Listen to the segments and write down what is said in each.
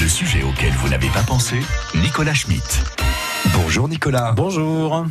Le sujet auquel vous n'avez pas pensé, Nicolas Schmitt. Bonjour Nicolas. Bonjour.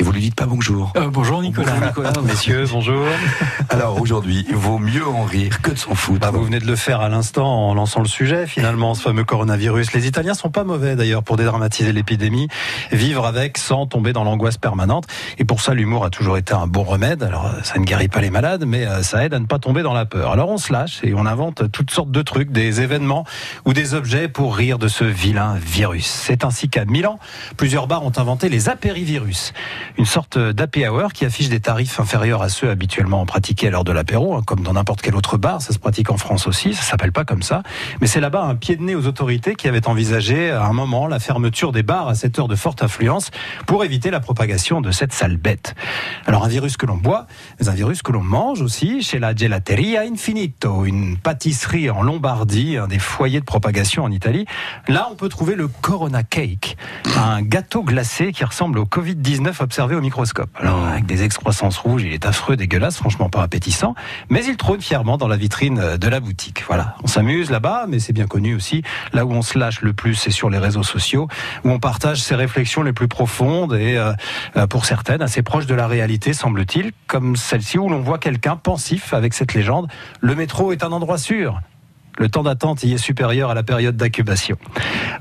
Et vous lui dites pas bonjour. Euh, bonjour Nicolas. Bonjour Nicolas. Messieurs, bonjour. Alors aujourd'hui, il vaut mieux en rire que de s'en foutre. Bah, vous venez de le faire à l'instant en lançant le sujet, finalement, ce fameux coronavirus. Les Italiens sont pas mauvais d'ailleurs pour dédramatiser l'épidémie, vivre avec sans tomber dans l'angoisse permanente. Et pour ça, l'humour a toujours été un bon remède. Alors ça ne guérit pas les malades, mais euh, ça aide à ne pas tomber dans la peur. Alors on se lâche et on invente toutes sortes de trucs, des événements ou des objets pour rire de ce vilain virus. C'est ainsi qu'à Milan, plusieurs bars ont inventé les apérivirus une sorte d'happy hour qui affiche des tarifs inférieurs à ceux habituellement pratiqués à l'heure de l'apéro, hein, comme dans n'importe quel autre bar. Ça se pratique en France aussi. Ça s'appelle pas comme ça, mais c'est là-bas un pied de nez aux autorités qui avaient envisagé à un moment la fermeture des bars à cette heure de forte influence pour éviter la propagation de cette sale bête. Alors un virus que l'on boit, mais un virus que l'on mange aussi chez la Gelateria Infinito, une pâtisserie en Lombardie, un des foyers de propagation en Italie. Là, on peut trouver le Corona Cake, un gâteau glacé qui ressemble au Covid-19 observé au microscope. Alors, avec des excroissances rouges, il est affreux, dégueulasse, franchement pas appétissant, mais il trône fièrement dans la vitrine de la boutique. Voilà, on s'amuse là-bas, mais c'est bien connu aussi. Là où on se lâche le plus, c'est sur les réseaux sociaux, où on partage ses réflexions les plus profondes et, euh, pour certaines, assez proches de la réalité, semble-t-il, comme celle-ci où l'on voit quelqu'un pensif avec cette légende. Le métro est un endroit sûr le temps d'attente y est supérieur à la période d'incubation.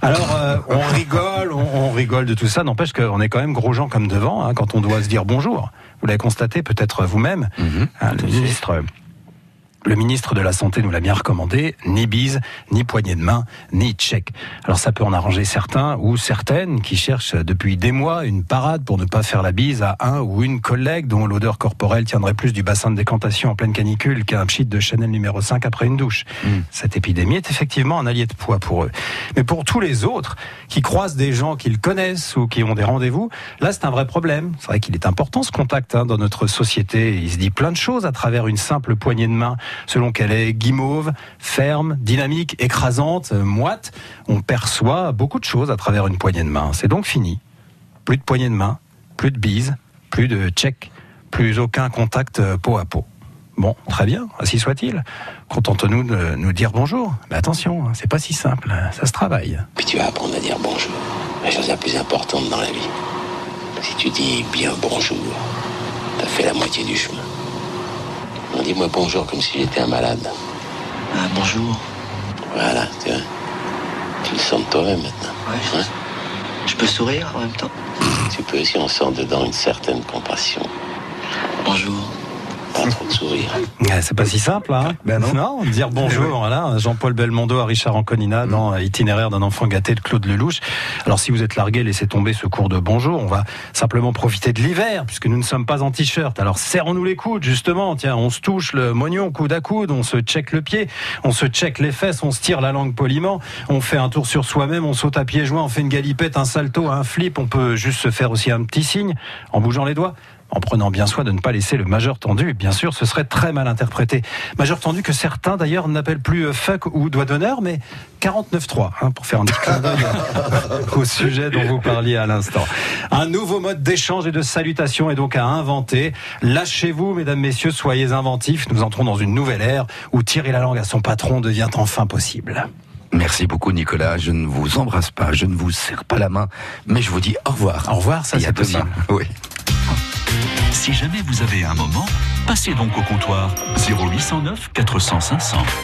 Alors, euh, on rigole, on, rigole de tout ça, n'empêche qu'on est quand même gros gens comme devant, hein, quand on doit se dire bonjour. Vous l'avez constaté peut-être vous-même, mhm. hein, le ministre le ministre de la Santé nous l'a bien recommandé, ni bise, ni poignée de main, ni check. Alors ça peut en arranger certains ou certaines qui cherchent depuis des mois une parade pour ne pas faire la bise à un ou une collègue dont l'odeur corporelle tiendrait plus du bassin de décantation en pleine canicule qu'un pchit de Chanel numéro 5 après une douche. Hmm. Cette épidémie est effectivement un allié de poids pour eux. Mais pour tous les autres qui croisent des gens qu'ils connaissent ou qui ont des rendez-vous, là c'est un vrai problème. C'est vrai qu'il est important ce contact hein, dans notre société. Il se dit plein de choses à travers une simple poignée de main selon qu'elle est guimauve, ferme, dynamique, écrasante, euh, moite, on perçoit beaucoup de choses à travers une poignée de main. C'est donc fini. Plus de poignée de main, plus de bise, plus de check, plus aucun contact euh, peau à peau. Bon, très bien, ainsi soit-il. Contente-nous de nous dire bonjour. Mais attention, hein, c'est pas si simple, hein, ça se travaille. Puis tu vas apprendre à dire bonjour. La chose la plus importante dans la vie. Si tu dis bien bonjour, t'as fait la moitié du chemin. Dis-moi bonjour comme si j'étais un malade. Ah, bonjour. Voilà, tu vois. Tu le sens de toi-même maintenant. Ouais, je peux sourire en même temps? Tu peux si on sent dedans une certaine compassion. Bonjour pas trop de sourire. C'est pas si simple, hein Ben non. non. dire bonjour, voilà. Jean-Paul Belmondo à Richard Anconina mm. dans Itinéraire d'un enfant gâté de Claude Lelouch. Alors si vous êtes largué, laissez tomber ce cours de bonjour. On va simplement profiter de l'hiver, puisque nous ne sommes pas en t-shirt. Alors serrons-nous les coudes, justement. Tiens, on se touche le mognon coude à coude, on se check le pied, on se check les fesses, on se tire la langue poliment, on fait un tour sur soi-même, on saute à pieds joints, on fait une galipette, un salto, un flip. On peut juste se faire aussi un petit signe en bougeant les doigts en prenant bien soin de ne pas laisser le majeur tendu. Bien sûr, ce serait très mal interprété. Majeur tendu que certains d'ailleurs n'appellent plus euh, fuck ou doigt d'honneur, mais 49.3, hein, pour faire un petit clin d'œil au sujet dont vous parliez à l'instant. Un nouveau mode d'échange et de salutation est donc à inventer. Lâchez-vous, mesdames, messieurs, soyez inventifs. Nous entrons dans une nouvelle ère où tirer la langue à son patron devient enfin possible. Merci beaucoup Nicolas, je ne vous embrasse pas, je ne vous serre pas la main, mais je vous dis au revoir. Au revoir, ça c'est possible. Oui. Si jamais vous avez un moment, passez donc au comptoir 0809 400 500.